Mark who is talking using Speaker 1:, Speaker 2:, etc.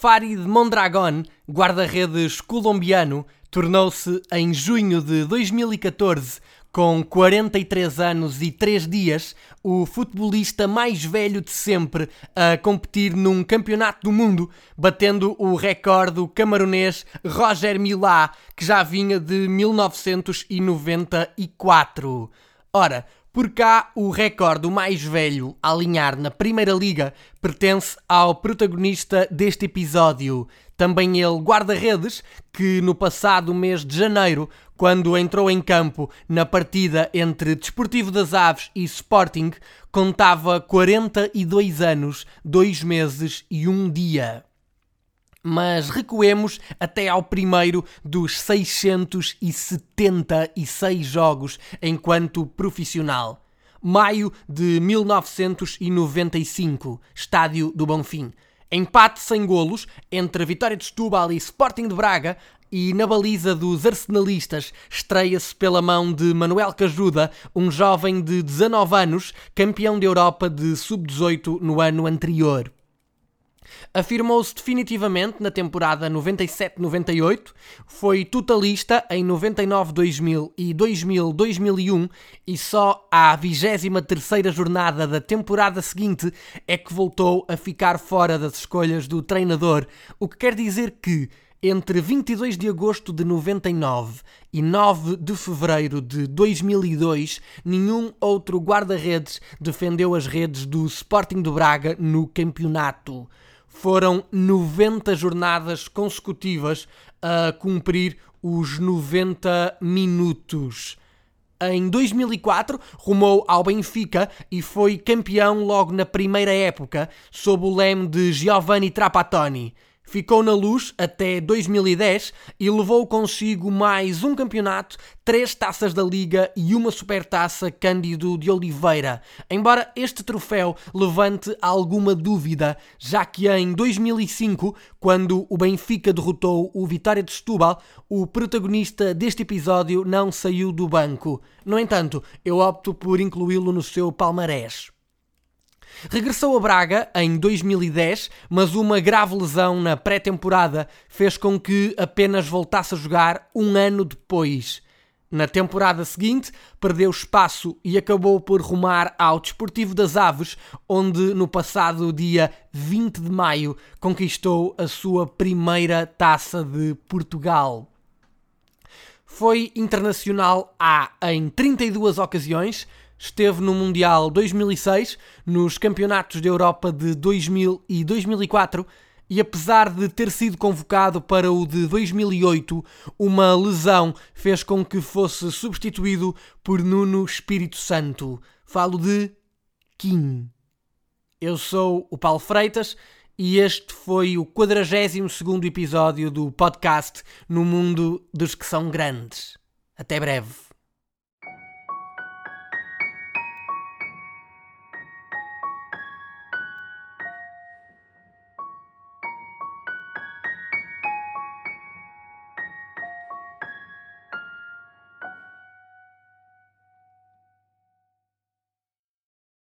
Speaker 1: Farid Mondragon, guarda-redes colombiano, tornou-se em junho de 2014, com 43 anos e 3 dias, o futebolista mais velho de sempre a competir num campeonato do mundo, batendo o recorde camaronês Roger Milá, que já vinha de 1994. Ora, por cá, o recorde mais velho a alinhar na Primeira Liga pertence ao protagonista deste episódio, também ele guarda-redes, que no passado mês de janeiro, quando entrou em campo na partida entre Desportivo das Aves e Sporting, contava 42 anos, 2 meses e um dia. Mas recuemos até ao primeiro dos 676 jogos enquanto profissional. Maio de 1995, Estádio do Bonfim. Empate sem golos entre a Vitória de Setúbal e Sporting de Braga e na baliza dos arsenalistas estreia-se pela mão de Manuel Cajuda, um jovem de 19 anos, campeão da Europa de sub-18 no ano anterior. Afirmou-se definitivamente na temporada 97-98, foi totalista em 99-2000 e 2000-2001 e só à 23ª jornada da temporada seguinte é que voltou a ficar fora das escolhas do treinador, o que quer dizer que entre 22 de agosto de 99 e 9 de fevereiro de 2002, nenhum outro guarda-redes defendeu as redes do Sporting do Braga no campeonato. Foram 90 jornadas consecutivas a cumprir os 90 minutos. Em 2004, rumou ao Benfica e foi campeão logo na primeira época, sob o leme de Giovanni Trapattoni. Ficou na luz até 2010 e levou consigo mais um campeonato, três taças da Liga e uma supertaça Cândido de Oliveira. Embora este troféu levante alguma dúvida, já que em 2005, quando o Benfica derrotou o Vitória de Setúbal, o protagonista deste episódio não saiu do banco. No entanto, eu opto por incluí-lo no seu palmarés. Regressou a Braga em 2010, mas uma grave lesão na pré-temporada fez com que apenas voltasse a jogar um ano depois. Na temporada seguinte, perdeu espaço e acabou por rumar ao Desportivo das Aves, onde no passado dia 20 de maio conquistou a sua primeira taça de Portugal. Foi internacional A em 32 ocasiões, esteve no Mundial 2006, nos Campeonatos da Europa de 2000 e 2004 e apesar de ter sido convocado para o de 2008, uma lesão fez com que fosse substituído por Nuno Espírito Santo. Falo de Kim. Eu sou o Paulo Freitas e este foi o 42º episódio do podcast No Mundo dos que são grandes. Até breve.